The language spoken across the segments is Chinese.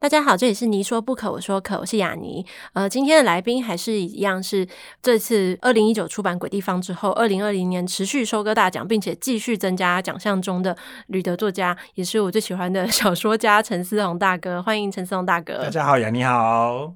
大家好，这里是你说不可，我说可，我是雅尼。呃，今天的来宾还是一样，是这次二零一九出版《鬼地方》之后，二零二零年持续收割大奖，并且继续增加奖项中的旅德作家，也是我最喜欢的 小说家陈思宏大哥。欢迎陈思宏大哥。大家好，雅妮好。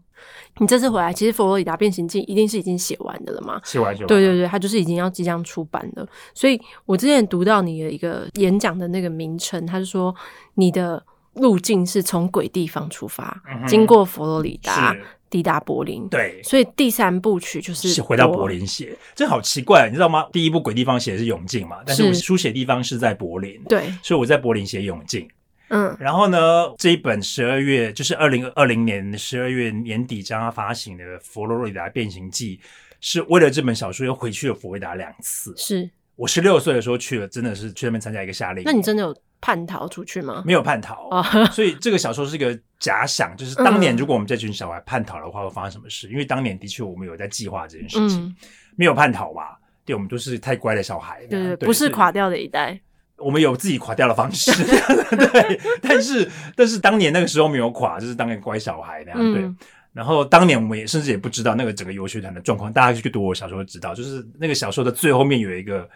你这次回来，其实《佛罗里达变形记》一定是已经写完的了嘛？写完就对对对，他就是已经要即将出版了。所以我之前读到你的一个演讲的那个名称，他是说你的。路径是从鬼地方出发，嗯、经过佛罗里达，抵达柏林。对，所以第三部曲就是回到柏林写。这好奇怪，你知道吗？第一部鬼地方写的是永靖嘛，但是我书写地方是在柏林。对，所以我在柏林写永靖。嗯，然后呢，这一本十二月就是二零二零年十二月年底将要发行的《佛罗里达变形记》，是为了这本小说又回去了佛罗里达两次。是我十六岁的时候去了，真的是去那边参加一个夏令营。那你真的有？叛逃出去吗？没有叛逃，所以这个小说是一个假想，就是当年如果我们这群小孩叛逃的话，会发生什么事？因为当年的确我们有在计划这件事情，没有叛逃吧，对，我们都是太乖的小孩，对对，不是垮掉的一代，我们有自己垮掉的方式，对，但是但是当年那个时候没有垮，就是当个乖小孩那样，对。然后当年我们也甚至也不知道那个整个游学团的状况，大家去读我小说知道，就是那个小说的最后面有一个。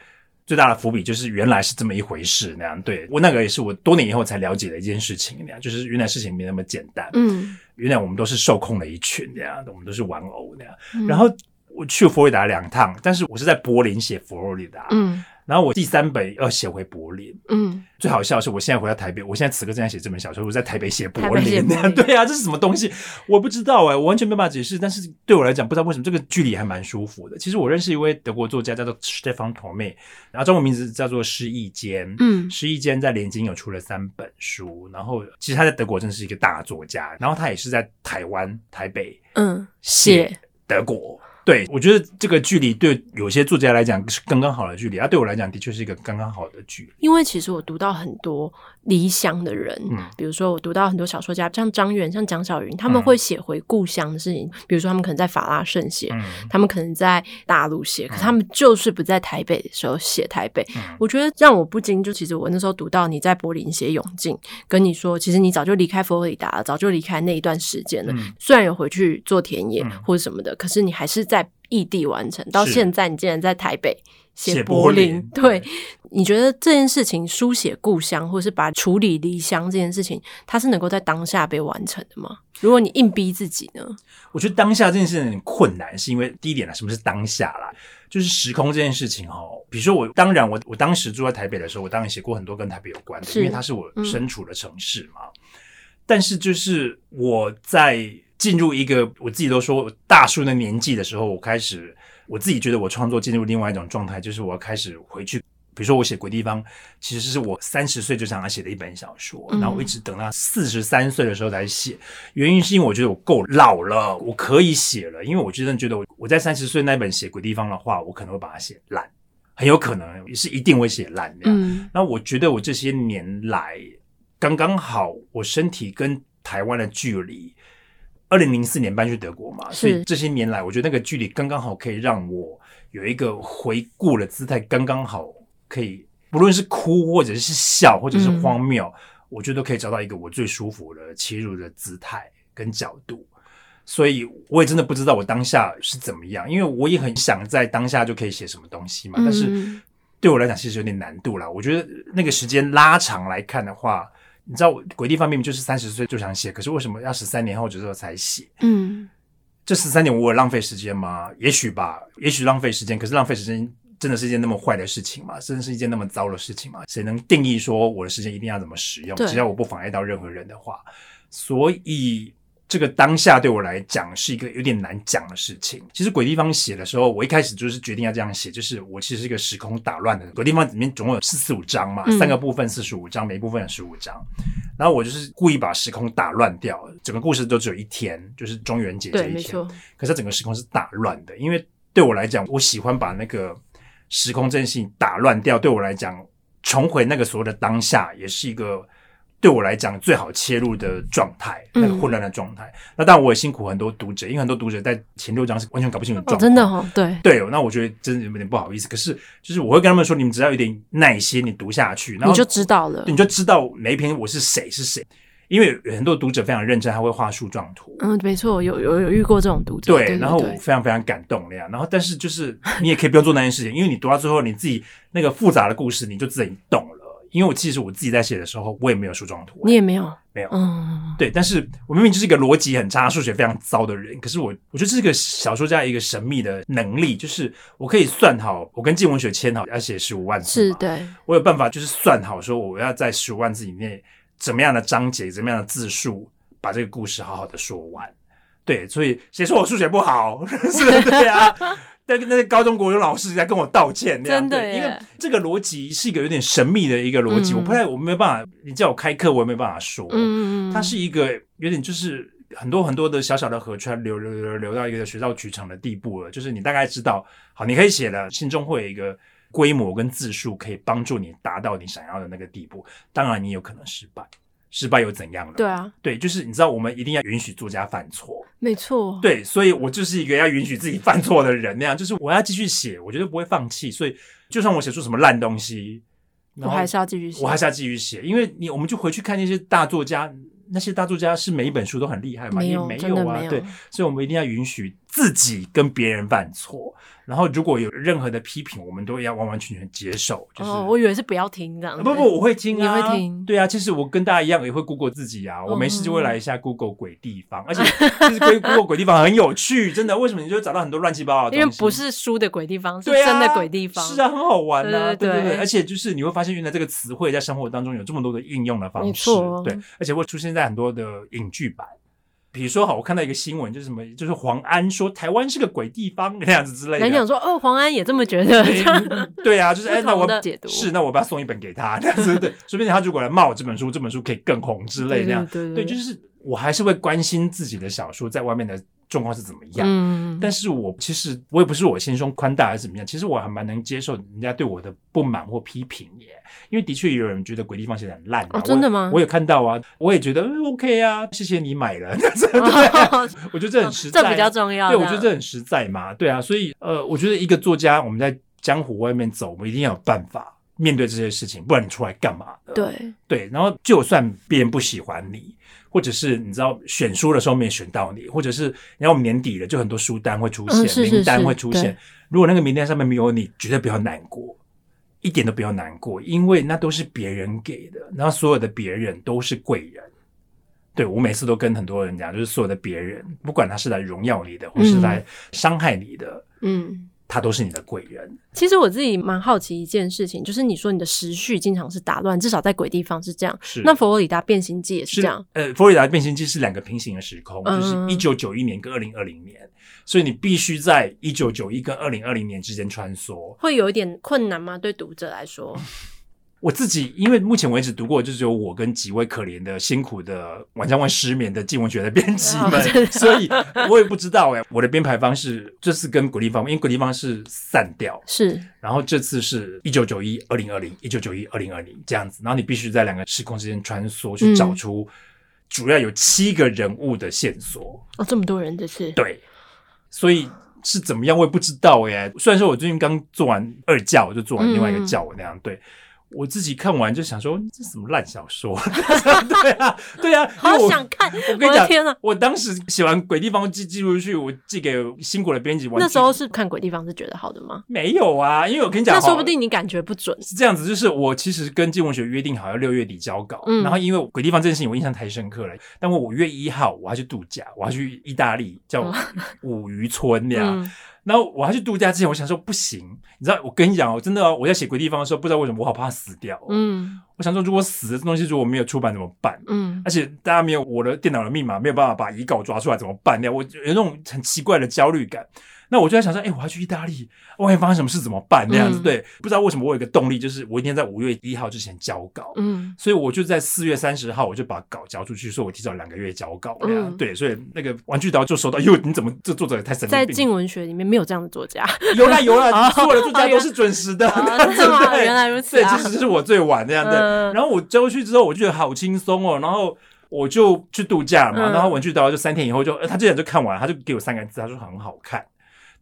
最大的伏笔就是原来是这么一回事那样，对，我那个也是我多年以后才了解的一件事情那样，就是原来事情没那么简单，嗯，原来我们都是受控的一群那样的，我们都是玩偶那样。嗯、然后我去佛罗里达两趟，但是我是在柏林写佛罗里达，嗯。然后我第三本要写回柏林，嗯，最好笑的是我现在回到台北，我现在此刻正在写这本小说，我在台北写柏林，柏 林对啊，这是什么东西？我不知道哎、欸，我完全没办法解释。但是对我来讲，不知道为什么这个距离还蛮舒服的。其实我认识一位德国作家叫做 Stefan Thome，然后中文名字叫做施逸坚，嗯，施逸坚在联经有出了三本书，然后其实他在德国真是一个大作家，然后他也是在台湾台北，嗯，写德国。对，我觉得这个距离对有些作家来讲是刚刚好的距离，啊，对我来讲的确是一个刚刚好的距离。因为其实我读到很多离乡的人，嗯，比如说我读到很多小说家，像张远、像蒋小云，他们会写回故乡的事情，嗯、比如说他们可能在法拉盛写，嗯、他们可能在大陆写，可他们就是不在台北的时候写台北。嗯、我觉得让我不禁，就其实我那时候读到你在柏林写永靖，跟你说，其实你早就离开佛罗里达了，早就离开那一段时间了。嗯、虽然有回去做田野或者什么的，嗯、可是你还是在。在异地完成到现在，你竟然在台北写柏林，对，你觉得这件事情书写故乡，或是把处理离乡这件事情，它是能够在当下被完成的吗？如果你硬逼自己呢？我觉得当下这件事情很困难，是因为第一点呢，什么是当下啦？就是时空这件事情哦。比如说我，当然我我当时住在台北的时候，我当然写过很多跟台北有关的，因为它是我身处的城市嘛。嗯、但是就是我在。进入一个我自己都说大叔的年纪的时候，我开始我自己觉得我创作进入另外一种状态，就是我要开始回去，比如说我写《鬼地方》，其实是我三十岁就想要写的一本小说，然后我一直等到四十三岁的时候才写，原因是因为我觉得我够老了，我可以写了，因为我真的觉得我我在三十岁那本写《鬼地方》的话，我可能会把它写烂，很有可能也是一定会写烂的。嗯，那我觉得我这些年来刚刚好，我身体跟台湾的距离。二零零四年搬去德国嘛，所以这些年来，我觉得那个距离刚刚好，可以让我有一个回顾的姿态，刚刚好可以，不论是哭或者是笑或者是荒谬，嗯、我觉得都可以找到一个我最舒服的切入的姿态跟角度。所以我也真的不知道我当下是怎么样，因为我也很想在当下就可以写什么东西嘛，但是对我来讲其实有点难度啦。我觉得那个时间拉长来看的话。你知道《鬼地方》明明就是三十岁就想写，可是为什么要十三年后之后才写？嗯，这十三年我有浪费时间吗？也许吧，也许浪费时间。可是浪费时间真的是一件那么坏的事情吗？真的是一件那么糟的事情吗？谁能定义说我的时间一定要怎么使用？只要我不妨碍到任何人的话，所以。这个当下对我来讲是一个有点难讲的事情。其实《鬼地方》写的时候，我一开始就是决定要这样写，就是我其实是一个时空打乱的《鬼地方》里面总共有四十五章嘛，嗯、三个部分四十五章，每一部分有十五章。然后我就是故意把时空打乱掉，整个故事都只有一天，就是中元节这一天。可是整个时空是打乱的，因为对我来讲，我喜欢把那个时空这件事情打乱掉，对我来讲，重回那个所谓的当下，也是一个对我来讲最好切入的状态，那个混乱的状态。嗯、那当然我也辛苦很多读者，因为很多读者在前六章是完全搞不清楚状况、哦，真的哦，对对。那我觉得真的有点不好意思，可是就是我会跟他们说，你们只要有点耐心，你读下去，然后你就知道了，你就知道每一篇我是谁是谁。因为有很多读者非常认真，他会画树状图。嗯，没错，有有有遇过这种读者。对，对对对，然后我非常非常感动那样。然后，但是就是你也可以不用做那件事情，因为你读到最后，你自己那个复杂的故事，你就自己懂了。因为我其实我自己在写的时候，我也没有树状图。你也没有，没有。嗯，对。但是我明明就是一个逻辑很差、数学非常糟的人，可是我我觉得这是个小说家一个神秘的能力，就是我可以算好，我跟静文学签好要写十五万字，是对，我有办法就是算好说我要在十五万字以内。怎么样的章节，怎么样的字数，把这个故事好好的说完。对，所以谁说我数学不好？是？对啊，那个那个高中国文老师在跟我道歉，真的，因为这个逻辑是一个有点神秘的一个逻辑，嗯、我不太，我没有办法，你叫我开课，我也没办法说。嗯，它是一个有点就是很多很多的小小的河川流流流流到一个水到渠成的地步了，就是你大概知道，好，你可以写了，心中会有一个。规模跟字数可以帮助你达到你想要的那个地步，当然你有可能失败，失败又怎样呢？对啊，对，就是你知道，我们一定要允许作家犯错，没错，对，所以我就是一个要允许自己犯错的人，那样就是我要继续写，我绝对不会放弃，所以就算我写出什么烂东西，我还是要继续写，我还是要继续写，因为你我们就回去看那些大作家，那些大作家是每一本书都很厉害嘛？没有，也没有啊，对，所以我们一定要允许自己跟别人犯错。然后，如果有任何的批评，我们都要完完全全接受。就是，哦，我以为是不要听这样。不不，我会听啊，你会听？对啊，其实我跟大家一样，也会 Google 自己啊。我没事就会来一下 Google 鬼地方，而且其实 Google 鬼地方很有趣，真的。为什么你就会找到很多乱七八糟的东西？因为不是书的鬼地方，是真的鬼地方。是啊，很好玩啊，对对对。而且就是你会发现，原来这个词汇在生活当中有这么多的应用的方式。对，而且会出现在很多的影剧版。比如说，好，我看到一个新闻，就是什么，就是黄安说台湾是个鬼地方那样子之类的。你想说，哦，黄安也这么觉得？对啊，就是哎，那我解读是，那我把他送一本给他，这样子对，说不定他如果来骂我这本书，这本书可以更红之类的。对对，就是我还是会关心自己的小说在外面的状况是怎么样。嗯，但是我其实我也不是我心胸宽大还是怎么样，其实我还蛮能接受人家对我的不满或批评耶。因为的确有人觉得鬼地方写的很烂，啊，哦，真的吗？我？我也看到啊，我也觉得 OK 啊，谢谢你买了，对，哦，我觉得这很实在，这比较重要。对，我觉得这很实在嘛，对啊，所以呃，我觉得一个作家，我们在江湖外面走，我们一定要有办法面对这些事情，不然你出来干嘛的？对对，然后就算别人不喜欢你，或者是你知道选书的时候没选到你，或者是然后我们年底了，就很多书单会出现，嗯，名单会出现，如果那个名单上面没有你，绝对不要难过。一点都不要难过，因为那都是别人给的，然后所有的别人都是贵人。对，我每次都跟很多人讲，就是所有的别人，不管他是来荣耀你的，或是来伤害你的，嗯，他都是你的贵人。其实我自己蛮好奇一件事情，就是你说你的时序经常是打乱，至少在鬼地方是这样。是，那佛罗里达变形记也是这样。呃，佛罗里达变形记是两个平行的时空，嗯、就是一九九一年跟二零二零年。所以你必须在一九九一跟二零二零年之间穿梭，会有一点困难吗？对读者来说，我自己因为目前为止读过，就只有我跟几位可怜的、辛苦的、晚上会失眠的静文学的编辑 们，所以我也不知道哎、欸。我的编排方式这次跟鬼地方，因为鬼地方是散掉，是，然后这次是一九九一、二零二零、一九九一、二零二零这样子，然后你必须在两个时空之间穿梭，去找出主要有七个人物的线索。嗯、哦，这么多人这次对。所以是怎么样，我也不知道耶。虽然说我最近刚做完二教，我就做完另外一个教，我那样对。我自己看完就想说，这什么烂小说？对啊，对啊，好想看！我跟你讲！我当时写完《鬼地方》寄寄出去，我寄给辛苦的编辑。那时候是看《鬼地方》是觉得好的吗？没有啊，因为我跟你讲，那说不定你感觉不准。是这样子，就是我其实跟镜文学约定好要六月底交稿，嗯、然后因为《鬼地方》这件事情我印象太深刻了，但我五月一号我要去度假，我要去意大利叫五渔村那样。嗯然后我要去度假之前，我想说不行，你知道，我跟你讲我，真的哦，我在写鬼地方的时候，不知道为什么我好怕死掉。嗯，我想说，如果死的这东西如果没有出版怎么办？嗯，而且大家没有我的电脑的密码，没有办法把遗稿抓出来怎么办？那我有那种很奇怪的焦虑感。那我就在想说，哎、欸，我要去意大利，万一发生什么事怎么办？那样子、嗯、对，不知道为什么我有一个动力，就是我一定在五月一号之前交稿。嗯，所以我就在四月三十号我就把稿交出去，说我提早两个月交稿。嗯，对，所以那个玩具刀就收到，哟，你怎么这作者也太神秘？在镜文学里面没有这样的作家，有啦有 啦，所有的作家都是准时的。对，原来如此、啊。对，其实是我最晚那样的。嗯、然后我交出去之后，我就觉得好轻松哦。然后我就去度假嘛，嗯、然后玩具刀就三天以后就，他之前就看完，他就给我三个字，他说很好看。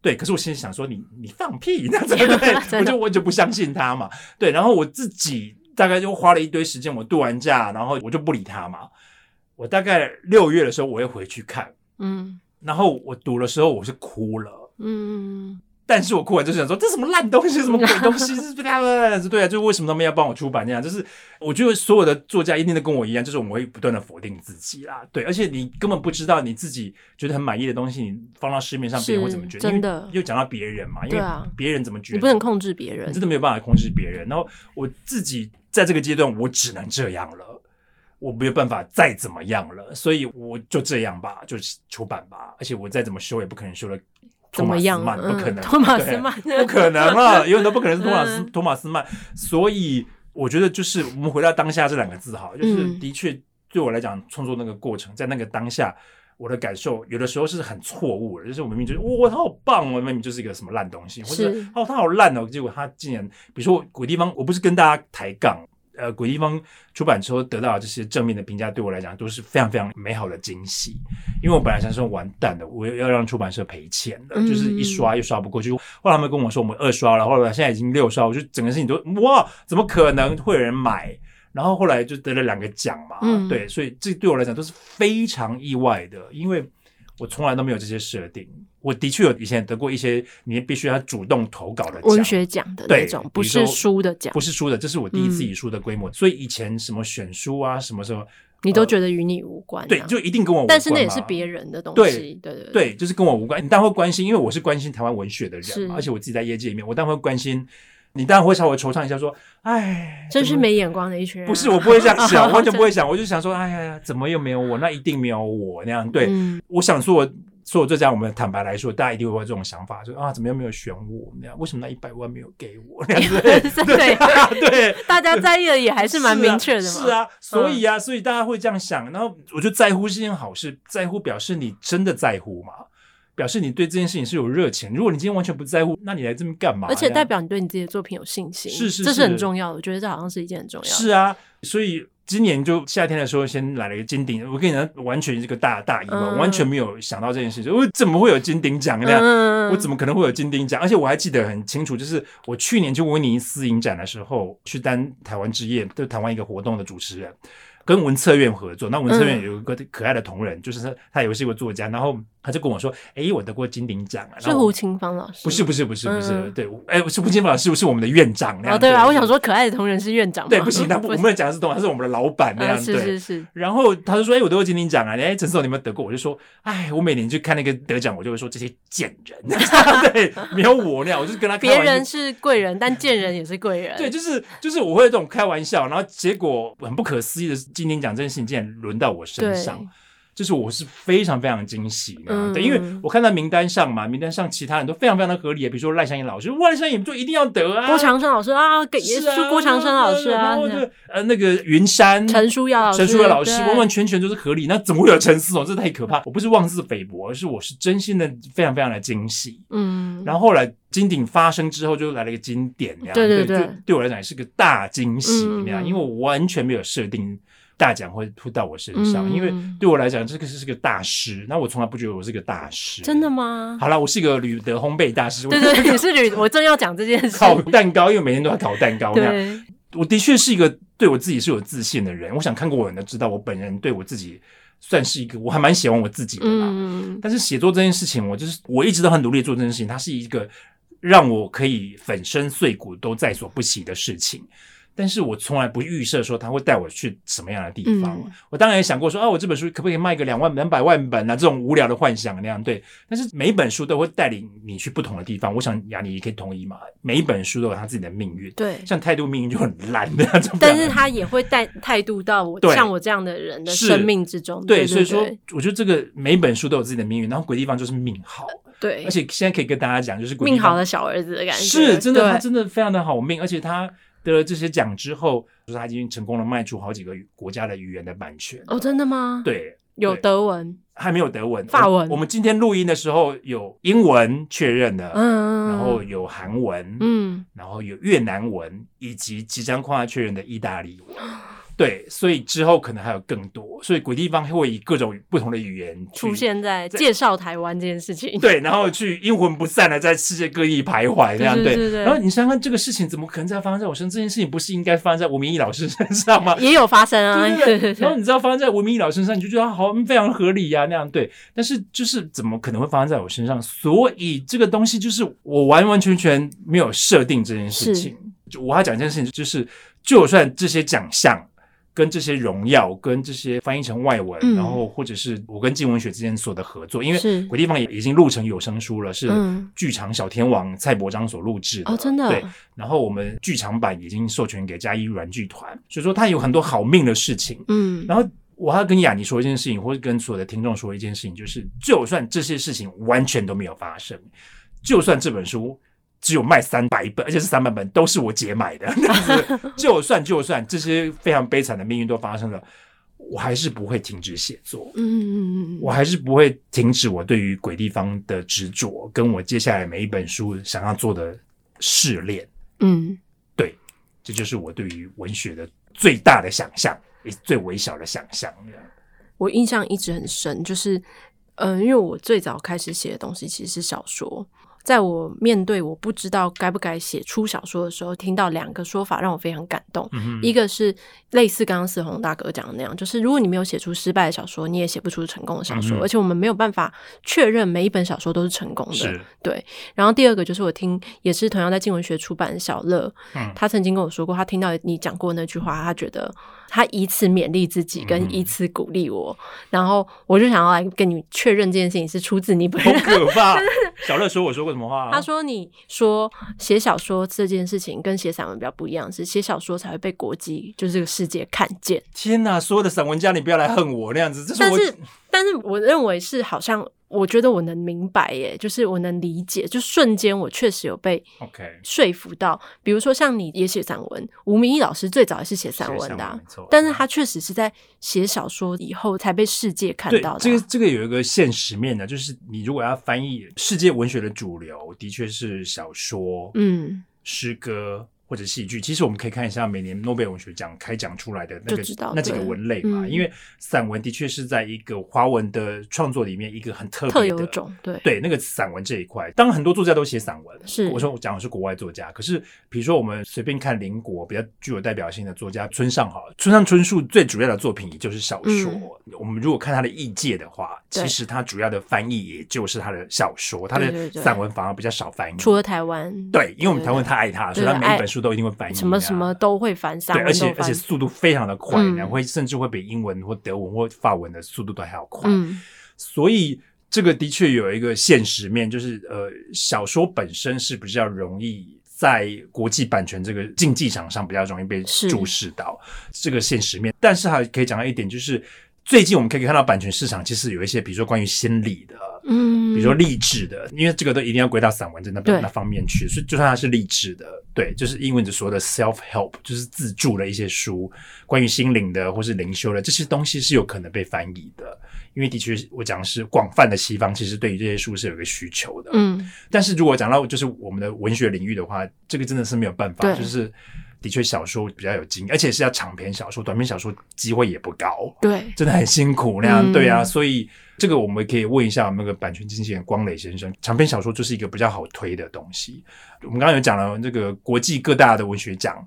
对，可是我心里想说你，你你放屁，那对不对？我就我就不相信他嘛。对，然后我自己大概就花了一堆时间，我度完假，然后我就不理他嘛。我大概六月的时候，我又回去看，嗯，然后我读的时候，我是哭了，嗯。但是我哭完就想说，这什么烂东西，什么鬼东西，是对啊，就为什么他们要帮我出版那样？就是我觉得所有的作家一定都跟我一样，就是我们会不断的否定自己啦，对，而且你根本不知道你自己觉得很满意的东西，你放到市面上别人会怎么觉得？真的，又讲到别人嘛，因为别人怎么觉得？你不能控制别人，真的没有办法控制别人。然后我自己在这个阶段，我只能这样了，我没有办法再怎么样了，所以我就这样吧，就出版吧。而且我再怎么修，也不可能修了。托马斯曼不可能，托马斯曼。不可能了，永远都不可能是托马斯托马斯曼。所以我觉得，就是我们回到当下这两个字哈，就是的确对我来讲，创作那个过程，在那个当下，我的感受有的时候是很错误的，就是我明明觉得哇，他好棒哦，明明就是一个什么烂东西，或者哦，他好烂哦，结果他竟然，比如说鬼地方，我不是跟大家抬杠。呃，鬼地方出版之后得到这些正面的评价，对我来讲都是非常非常美好的惊喜。因为我本来想说完蛋了，我要让出版社赔钱的，嗯、就是一刷又刷不过去。后来他们跟我说我们二刷了，后来现在已经六刷，我就整个事情都哇，怎么可能会有人买？然后后来就得了两个奖嘛，嗯、对，所以这对我来讲都是非常意外的，因为我从来都没有这些设定。我的确有以前得过一些，你必须要主动投稿的文学奖的那种，不是书的奖，不是书的，这是我第一次以书的规模。嗯、所以以前什么选书啊，什么什么，你都觉得与你无关、啊呃，对，就一定跟我无关。但是那也是别人的东西，对对对，对，就是跟我无关。你当然会关心，因为我是关心台湾文学的人嘛，而且我自己在业界里面，我当然会关心。你当然会稍微惆怅一下，说：“哎，真是没眼光的一群人。”不是，我不会这样想，完全不会想，我就想说：“哎呀，怎么又没有我？那一定没有我那样。”对，嗯、我想说我。所以我就讲，我们坦白来说，大家一定会有这种想法，就啊，怎么又没有选我？那样为什么那一百万没有给我？那样子 对对对，大家在意的也还是蛮明确的嘛。是啊，所以啊，所以大家会这样想。然后我觉得在乎是件好事，在乎表示你真的在乎嘛，表示你对这件事情是有热情。如果你今天完全不在乎，那你来这边干嘛？而且代表你对你自己的作品有信心，是是，这是很重要的。我觉得这好像是一件很重要的。是啊，所以。今年就夏天的时候，先来了一个金鼎。我跟你讲，完全是个大大意外，嗯、完全没有想到这件事情。我怎么会有金鼎奖呢？嗯、我怎么可能会有金鼎奖？而且我还记得很清楚，就是我去年去威尼斯影展的时候，去当台湾之夜，就台湾一个活动的主持人。跟文策院合作，那文策院有一个可爱的同仁，嗯、就是他，他也是一个作家，然后他就跟我说：“哎、欸，我得过金鼎奖啊。”是胡青芳老师？不是，不是，不是，不是，嗯、对，哎、欸，是胡青芳老师，是我们的院长那样。哦，对啊，我想说，可爱的同仁是院长，对，不行，他不，我们讲的是同，他是我们的老板那样，嗯、对，是是是。然后他就说：“哎、欸，我得过金鼎奖啊！”哎，陈思总，你有没有得过？我就说：“哎，我每年去看那个得奖，我就会说这些贱人，对，没有我那样，我就是跟他开玩笑。别人是贵人，但贱人也是贵人。对，就是就是我会这种开玩笑，然后结果很不可思议的金鼎奖这件事情。竟然轮到我身上，对就是我是非常非常惊喜的，嗯、对，因为我看到名单上嘛，名单上其他人都非常非常的合理，比如说赖香吟老师，赖香吟就一定要得啊，郭长生老师啊，给是啊，郭长生老师啊，然后就呃那个云山陈淑瑶老师，陈淑瑶老师，完完全全都是合理，那怎么会有陈思总？这太可怕！我不是妄自菲薄，而是我是真心的非常非常的惊喜。嗯，然后后来金鼎发生之后，就来了一个金典，那样对对对，对，对我来讲也是个大惊喜那样，嗯、因为我完全没有设定。大奖会扑到我身上，嗯、因为对我来讲，这个是是个大师。那我从来不觉得我是个大师，真的吗？好了，我是一个旅德烘焙大师。对对，你是旅，我正要讲这件事。烤蛋糕，因为每天都要烤蛋糕。对，我的确是一个对我自己是有自信的人。我想看过我的人都知道，我本人对我自己算是一个，我还蛮喜欢我自己的嘛。嗯、但是写作这件事情，我就是我一直都很努力做这件事情，它是一个让我可以粉身碎骨都在所不惜的事情。但是我从来不预设说他会带我去什么样的地方。嗯、我当然也想过说，啊，我这本书可不可以卖个两万两百万本啊？这种无聊的幻想那样对。但是每一本书都会带领你去不同的地方。我想雅尼也可以同意嘛。每一本书都有他自己的命运。对，像态度命运就很烂的那种。但是他也会带态度到我像我这样的人的生命之中。对，对，对，对，所以说我觉得这个每一本书都有自己的命运。然后鬼地方就是命好。对，而且现在可以跟大家讲，就是命好的小儿子的感觉，是真的，他真的非常的好命，而且他得了这些奖之后，就是他已经成功的卖出好几个国家的语言的版权。哦，真的吗？对，有德文，还没有德文，法文。我们今天录音的时候有英文确认的，嗯，然后有韩文，嗯，然后有越南文，以及即将跨确认的意大利文。对，所以之后可能还有更多，所以鬼地方会以各种不同的语言出现在介绍台湾这件事情。对，然后去阴魂不散的在世界各地徘徊，这样对，对，对。然后你想想看，这个事情怎么可能再发生在我身上？这件事情不是应该发生在吴明义老师身上吗？也有发生啊，对对对，然后你知道发生在吴明义老师身上，你就觉得好非常合理呀，啊，那样对。但是就是怎么可能会发生在我身上？所以这个东西就是我完完全全没有设定这件事情。就我要讲一件事情，就是就算这些奖项。跟这些荣耀，跟这些翻译成外文，嗯，然后或者是我跟静文学之间所的合作，因为《鬼地方》也已经录成有声书了，是剧场小天王蔡伯章所录制的，哦，真的。对，然后我们剧场版已经授权给嘉义软剧团，所以说他有很多好命的事情。嗯，然后我要跟雅尼说一件事情，或者跟所有的听众说一件事情，就是就算这些事情完全都没有发生，就算这本书。只有卖三百本，而且是三百本都是我姐买的。就算就算这些非常悲惨的命运都发生了，我还是不会停止写作。嗯嗯嗯，我还是不会停止我对于鬼地方的执着，跟我接下来每一本书想要做的试炼。嗯，对，这就是我对于文学的最大的想象，也最微小的想象。我印象一直很深，就是嗯、呃，因为我最早开始写的东西其实是小说。在我面对我不知道该不该写出小说的时候，听到两个说法让我非常感动。嗯、一个是类似刚刚四红大哥讲的那样，就是如果你没有写出失败的小说，你也写不出成功的小说。嗯、而且我们没有办法确认每一本小说都是成功的。对。然后第二个就是我听也是同样在静文学出版的小乐、嗯，他曾经跟我说过，他听到你讲过那句话，他觉得他以此勉励自己，跟以此鼓励我、嗯。然后我就想要来跟你确认这件事情是出自你本人。好可怕！小乐说我说过什么话。他说：“你说写小说这件事情跟写散文比较不一样，是写小说才会被国际，就是这个世界看见。”天哪！所有的散文家，你不要来恨我那样子。这是我，但是，但是我认为是好像。我觉得我能明白耶，就是我能理解，就瞬间我确实有被 OK 说服到。比如说像你也写散文，吴明益老师最早也是写散文的，啊，但是他确实是在写小说以后才被世界看到的，啊。这个这个有一个现实面的，就是你如果要翻译世界文学的主流，的确是小说，嗯，诗歌。或者戏剧，其实我们可以看一下每年诺贝尔文学奖开奖出来的那个那几个文类嘛，嗯、因为散文的确是在一个华文的创作里面一个很特别的特有种，对。对，那个散文这一块，当然很多作家都写散文，是。我说我讲的是国外作家，可是比如说我们随便看邻国比较具有代表性的作家村上好了，村上春树最主要的作品也就是小说，嗯、我们如果看他的译介的话，其实他主要的翻译也就是他的小说，他的散文反而比较少翻译，除了台湾，对，因为我们台湾太爱他，所以他每一本书。都一定会翻译、啊，什么什么都会翻，对，而且而且速度非常的快，然、嗯、后会甚至会比英文或德文或法文的速度都还要快。嗯，所以这个的确有一个现实面，就是呃，小说本身是比较容易在国际版权这个竞技场上比较容易被注视到这个现实面。但是还可以讲到一点，就是最近我们可以看到版权市场其实有一些，比如说关于心理的。嗯，比如说励志的，因为这个都一定要归到散文在那边那方面去，所以就算它是励志的，对，就是英文的所谓的 self help，就是自助的一些书，关于心灵的或是灵修的这些东西是有可能被翻译的，因为的确我讲的是广泛的西方，其实对于这些书是有一个需求的。嗯，但是如果讲到就是我们的文学领域的话，这个真的是没有办法，就是的确小说比较有经验，而且是要长篇小说，短篇小说机会也不高，对，真的很辛苦那样，嗯、对啊，所以。这个我们可以问一下我们那个版权经纪人光磊先生，长篇小说就是一个比较好推的东西。我们刚刚有讲了这个国际各大的文学奖，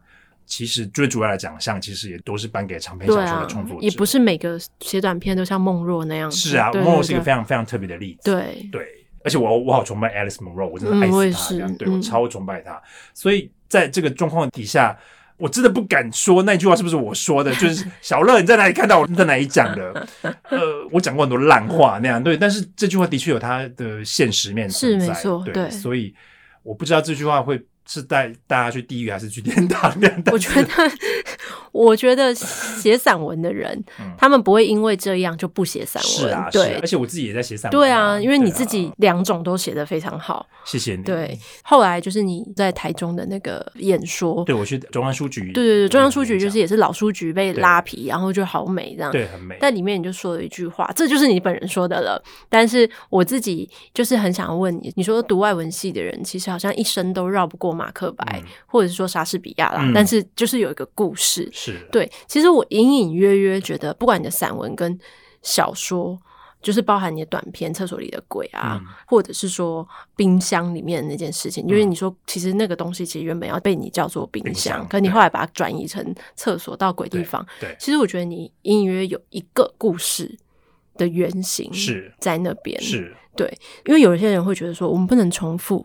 其实最主要的奖项其实也都是颁给长篇小说的创作者，也不是每个写短篇都像孟若那样。是啊，孟若是一个非常非常特别的例子。对对，而且我我好崇拜 Alice Munro，我真的爱死她，这样、嗯、对我超崇拜他。所以在这个状况底下。我真的不敢说那句话是不是我说的，就是小乐你在哪里看到我在哪里讲的？呃，我讲过很多烂话那样对，但是这句话的确有它的现实面存在，是没错，对，对，所以我不知道这句话会。是带大家去地狱还是去天堂？我觉得，我觉得写散文的人，嗯、他们不会因为这样就不写散文。是啊，对，而且我自己也在写散文。对啊，因为你自己两种都写的非常好。谢谢你。对，后来就是你在台中的那个演说，对我去中央书局。对对对，中央书局就是也是老书局被拉皮，然后就好美这样。对，很美。但里面你就说了一句话，这就是你本人说的了。但是我自己就是很想问你，你说读外文系的人，其实好像一生都绕不过马克白。嗯或者是说莎士比亚啦，嗯、但是就是有一个故事，是对。其实我隐隐约约觉得，不管你的散文跟小说，就是包含你的短篇《厕所里的鬼》啊，嗯、或者是说冰箱里面的那件事情，因为你说其实那个东西其实原本要被你叫做冰箱，冰箱可你后来把它转移成厕所到鬼地方。对，对其实我觉得你隐隐约约有一个故事的原型是在那边，是对。因为有一些人会觉得说，我们不能重复，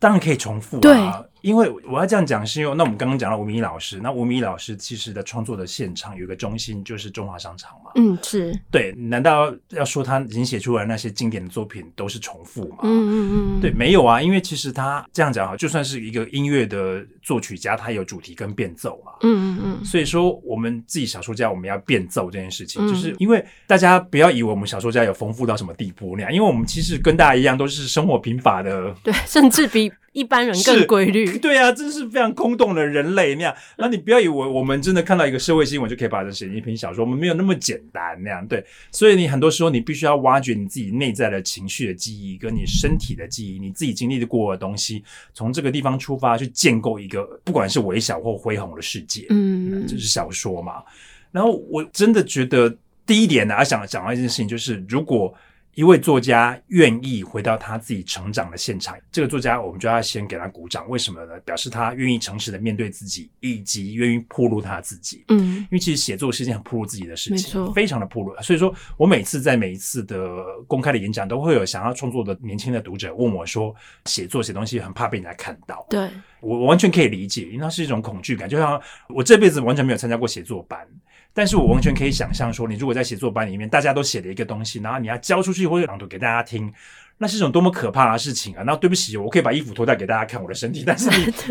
当然可以重复啊，因为我要这样讲，是因为那我们刚刚讲到吴明义老师，那吴明义老师其实的创作的现场有一个中心就是中华商场嘛。嗯，是。对，难道要说他已经写出来那些经典的作品都是重复吗？嗯嗯嗯。对，没有啊，因为其实他这样讲哈，就算是一个音乐的作曲家，他有主题跟变奏嘛。嗯嗯嗯。所以说，我们自己小说家，我们要变奏这件事情，嗯、就是因为大家不要以为我们小说家有丰富到什么地步那样，因为我们其实跟大家一样，都是生活贫乏的。对，甚至比。一般人更规律，对啊，真是非常空洞的人类那样。那你不要以为我们真的看到一个社会新闻就可以把它写成一篇小说，我们没有那么简单那样。对，所以你很多时候你必须要挖掘你自己内在的情绪的记忆，跟你身体的记忆，你自己经历的过的东西，从这个地方出发去建构一个不管是微小或恢宏的世界。嗯，这是小说嘛。然后我真的觉得第一点呢，要想讲到一件事情，就是如果。一位作家愿意回到他自己成长的现场，这个作家我们就要先给他鼓掌。为什么呢？表示他愿意诚实的面对自己，以及愿意铺露他自己。嗯，因为其实写作是一件很铺露自己的事情，非常的铺露。所以说我每次在每一次的公开的演讲，都会有想要创作的年轻的读者问我说：“写作写东西很怕被人家看到。”对，我完全可以理解，因为它是一种恐惧感。就像我这辈子完全没有参加过写作班。但是我完全可以想象说，你如果在写作班里面，大家都写了一个东西，然后你要交出去或者朗读给大家听，那是一种多么可怕的事情啊！那对不起，我可以把衣服脱掉给大家看我的身体，但 是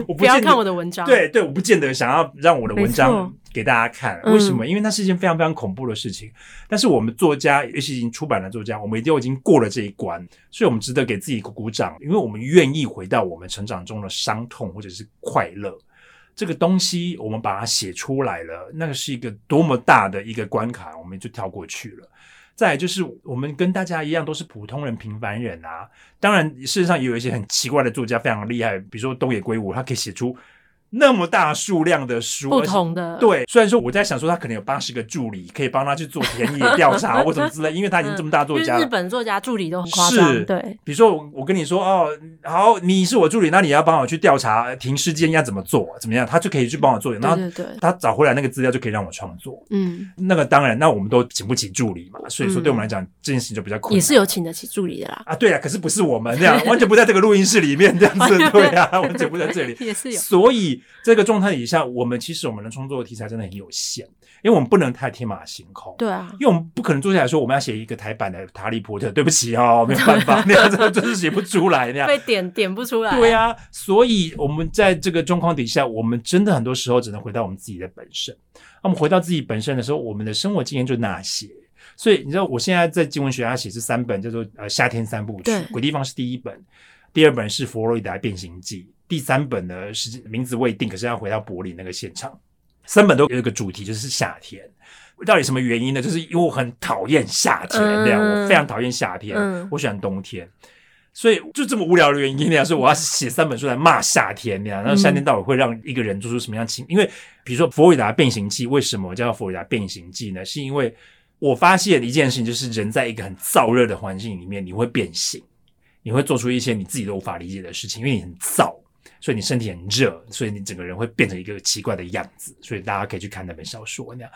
我不，不要看我的文章。对对，我不见得想要让我的文章给大家看。为什么？因为那是一件非常非常恐怖的事情。但是我们作家，尤其已经出版的作家，我们一定已经过了这一关，所以我们值得给自己鼓鼓掌，因为我们愿意回到我们成长中的伤痛或者是快乐。这个东西我们把它写出来了，那个是一个多么大的一个关卡，我们就跳过去了。再就是我们跟大家一样都是普通人、平凡人啊。当然，事实上也有一些很奇怪的作家，非常厉害，比如说东野圭吾，他可以写出。那么大数量的书，不同的对。虽然说我在想说，他可能有八十个助理，可以帮他去做田野调查或什么之类，因为他已经这么大作家了。日本作家助理都很夸张，对。比如说我，我跟你说哦，好，你是我助理，那你要帮我去调查停尸间要怎么做，怎么样，他就可以去帮我做。然后他找回来那个资料就可以让我创作。嗯，那个当然，那我们都请不起助理嘛，所以说对我们来讲这件事情就比较困难。也是有请得起助理的啦。啊，对啊，可是不是我们这样，完全不在这个录音室里面这样子，对啊，完全不在这里。也是有。所以这个状态。底下我们其实我们能创作的题材真的很有限，因为我们不能太天马行空。对啊，因为我们不可能坐下来说我们要写一个台版的《哈利波特》，对不起哦，没有办法，那样子 就是写不出来那样，被点点不出来。对啊，所以我们在这个状况底下，我们真的很多时候只能回到我们自己的本身。那我们回到自己本身的时候，我们的生活经验就那些。所以你知道，我现在在经文学家写这三本叫做呃夏天三部曲，鬼地方是第一本，第二本是佛罗里达变形记。第三本呢是名字未定，可是要回到柏林那个现场。三本都有一个主题，就是夏天。到底什么原因呢？就是因为我很讨厌夏天，这样、嗯、我非常讨厌夏天，嗯、我喜欢冬天。所以就这么无聊的原因那样，所以我要写三本书来骂夏天那样。然后夏天到底会让一个人做出什么样情？因为比如说《佛罗里达变形记》，为什么叫《佛罗里达变形记》呢？是因为我发现一件事情，就是人在一个很燥热的环境里面，你会变形，你会做出一些你自己都无法理解的事情，因为你很燥。所以你身体很热，所以你整个人会变成一个奇怪的样子。所以大家可以去看那本小说那样。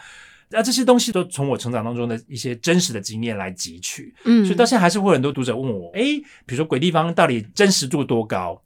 那这些东西都从我成长当中的一些真实的经验来汲取。嗯，所以到现在还是会有很多读者问我，诶，比如说鬼地方到底真实度多高？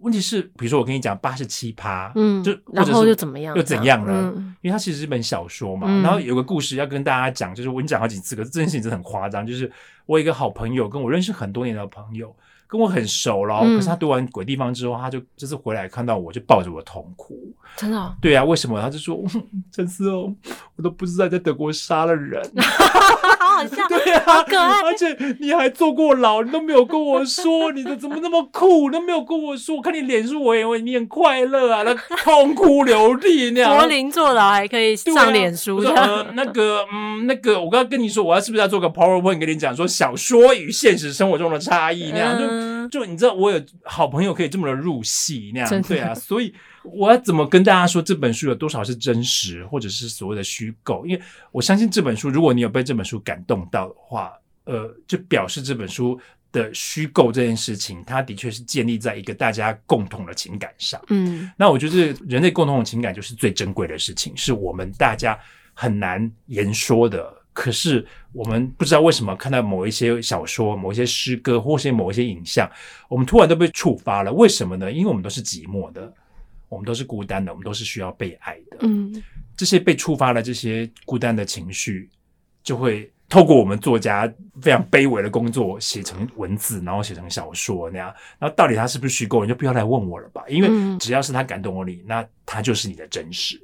问题是，比如说我跟你讲八十七趴，嗯，就然后又怎么样？又怎样呢？嗯、因为它其实是一本小说嘛。嗯、然后有个故事要跟大家讲，就是我跟你讲好几次，可是这件事情真的很夸张。就是我有一个好朋友，跟我认识很多年的朋友，跟我很熟了。嗯、可是他读完《鬼地方》之后，他就这次回来看到我就抱着我痛哭。真的、哦？对啊，为什么？他就说陈思哦，我都不知道在德国杀了人。对啊，好可爱，而且你还坐过牢，你都没有跟我说，你的怎么那么酷，你都没有跟我说。我看你脸书，我以为你很快乐啊，那痛哭流涕那样。柏林坐牢还可以上脸书的、啊呃，那个，嗯，那个，我刚刚跟你说，我要是不是要做个 PowerPoint 跟你讲说小说与现实生活中的差异那样？嗯、就就你知道，我有好朋友可以这么的入戏那样，对啊，所以。我要怎么跟大家说这本书有多少是真实，或者是所谓的虚构？因为我相信这本书，如果你有被这本书感动到的话，呃，就表示这本书的虚构这件事情，它的确是建立在一个大家共同的情感上。嗯，那我觉得人类共同的情感就是最珍贵的事情，是我们大家很难言说的。可是我们不知道为什么看到某一些小说、某一些诗歌，或是某一些影像，我们突然都被触发了。为什么呢？因为我们都是寂寞的。我们都是孤单的，我们都是需要被爱的。嗯，这些被触发了这些孤单的情绪，就会透过我们作家非常卑微的工作写成文字，然后写成小说那样。然后到底它是不是虚构，你就不要来问我了吧，因为只要是他感动了你，那他就是你的真实。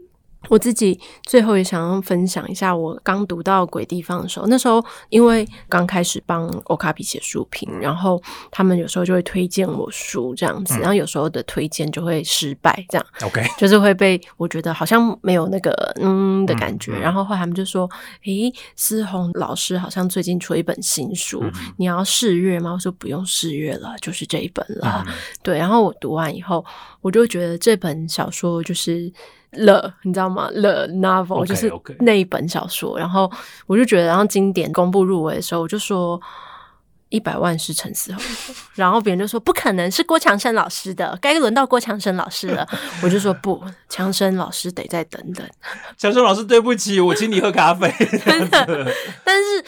我自己最后也想要分享一下，我刚读到《鬼地方》的时候，那时候因为刚开始帮欧卡比写书评，然后他们有时候就会推荐我书这样子，然后有时候的推荐就会失败，这样，OK，就是会被我觉得好像没有那个嗯的感觉，然后后来他们就说：“诶，思宏老师好像最近出了一本新书，你要试阅吗？”我说：“不用试阅了，就是这一本了。”对，然后我读完以后，我就觉得这本小说就是。了，你知道吗？The novel 就是那一本小说然后我就觉得，然后经典公布入围的时候，我就说一百万是陈思宏，然后别人就说不可能是郭强生老师的，该轮到郭强生老师了。我就说不，强生老师得再等等。强生老师，对不起，我请你喝咖啡。真的，但是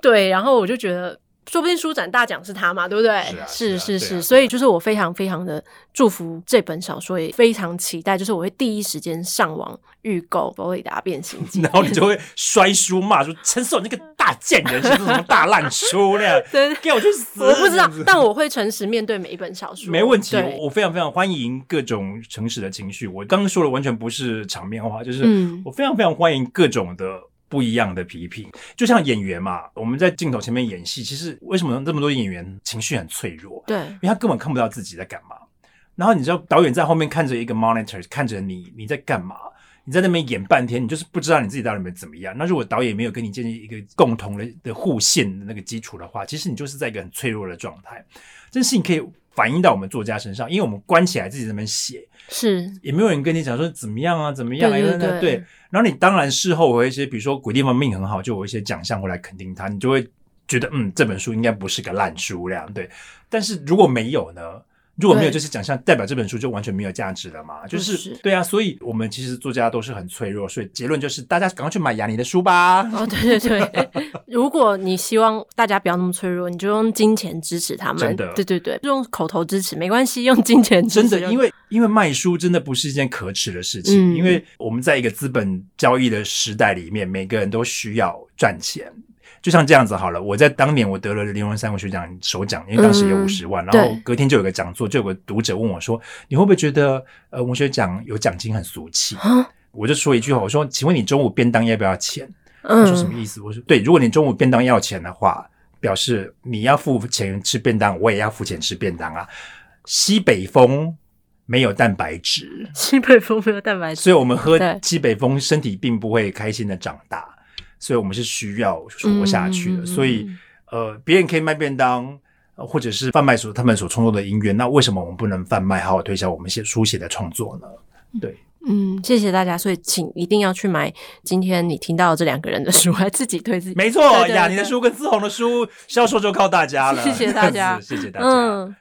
对，然后我就觉得。说不定书展大奖是他嘛，对不对？是、啊、是是是，啊、所以就是我非常非常的祝福这本小说，也非常期待，就是我会第一时间上网预购《佛里达变形记》，然后你就会摔书骂说：“陈思宏那个大贱人，是什么大烂书 那样？”对，给我去死！我不知道，但我会诚实面对每一本小说，没问题。我非常非常欢迎各种诚实的情绪。我刚刚说的完全不是场面话，就是我非常非常欢迎各种的。不一样的批评，就像演员嘛，我们在镜头前面演戏，其实为什么这么多演员情绪很脆弱？对，因为他根本看不到自己在干嘛。然后你知道导演在后面看着一个 monitor，看着你，你在干嘛？你在那边演半天，你就是不知道你自己到底怎么样。那如果导演没有跟你建立一个共同的的互信的那个基础的话，其实你就是在一个很脆弱的状态。这件事情可以反映到我们作家身上，因为我们关起来自己在那边写，是也没有人跟你讲说怎么样啊，怎么样啊？对对对，对。然后你当然事后有一些，比如说鬼地方命很好，就有一些奖项会来肯定他，你就会觉得嗯，这本书应该不是个烂书这样，对。但是如果没有呢？如果没有这些奖项，代表这本书就完全没有价值了嘛？就是，是对啊，所以我们其实作家都是很脆弱，所以结论就是大家赶快去买雅尼的书吧。哦，对对对，如果你希望大家不要那么脆弱，你就用金钱支持他们。真的，对对对，用口头支持没关系，用金钱支持。真的，因为因为卖书真的不是一件可耻的事情，嗯，因为我们在一个资本交易的时代里面，每个人都需要赚钱。就像这样子好了，我在当年我得了林荣三文学奖首奖，因为当时有五十万，嗯，然后隔天就有个讲座，就有个读者问我说：“你会不会觉得呃文学奖有奖金很俗气？”我就说一句话，我说：“请问你中午便当要不要钱？”他说什么意思？我说：“对，如果你中午便当要钱的话，表示你要付钱吃便当，我也要付钱吃便当啊。西北风没有蛋白质，西北风没有蛋白质，所以我们喝西北风，身体并不会开心的长大。”所以我们是需要活下去的，嗯、所以呃，别人可以卖便当，或者是贩卖所他们所创作的音乐，那为什么我们不能贩卖，好好推销我们写书写的创作呢？对，嗯，谢谢大家，所以请一定要去买今天你听到的这两个人的书，还自己推自己，没错，雅尼的书跟思宏的书销售就靠大家了，谢谢大家，谢谢大家。嗯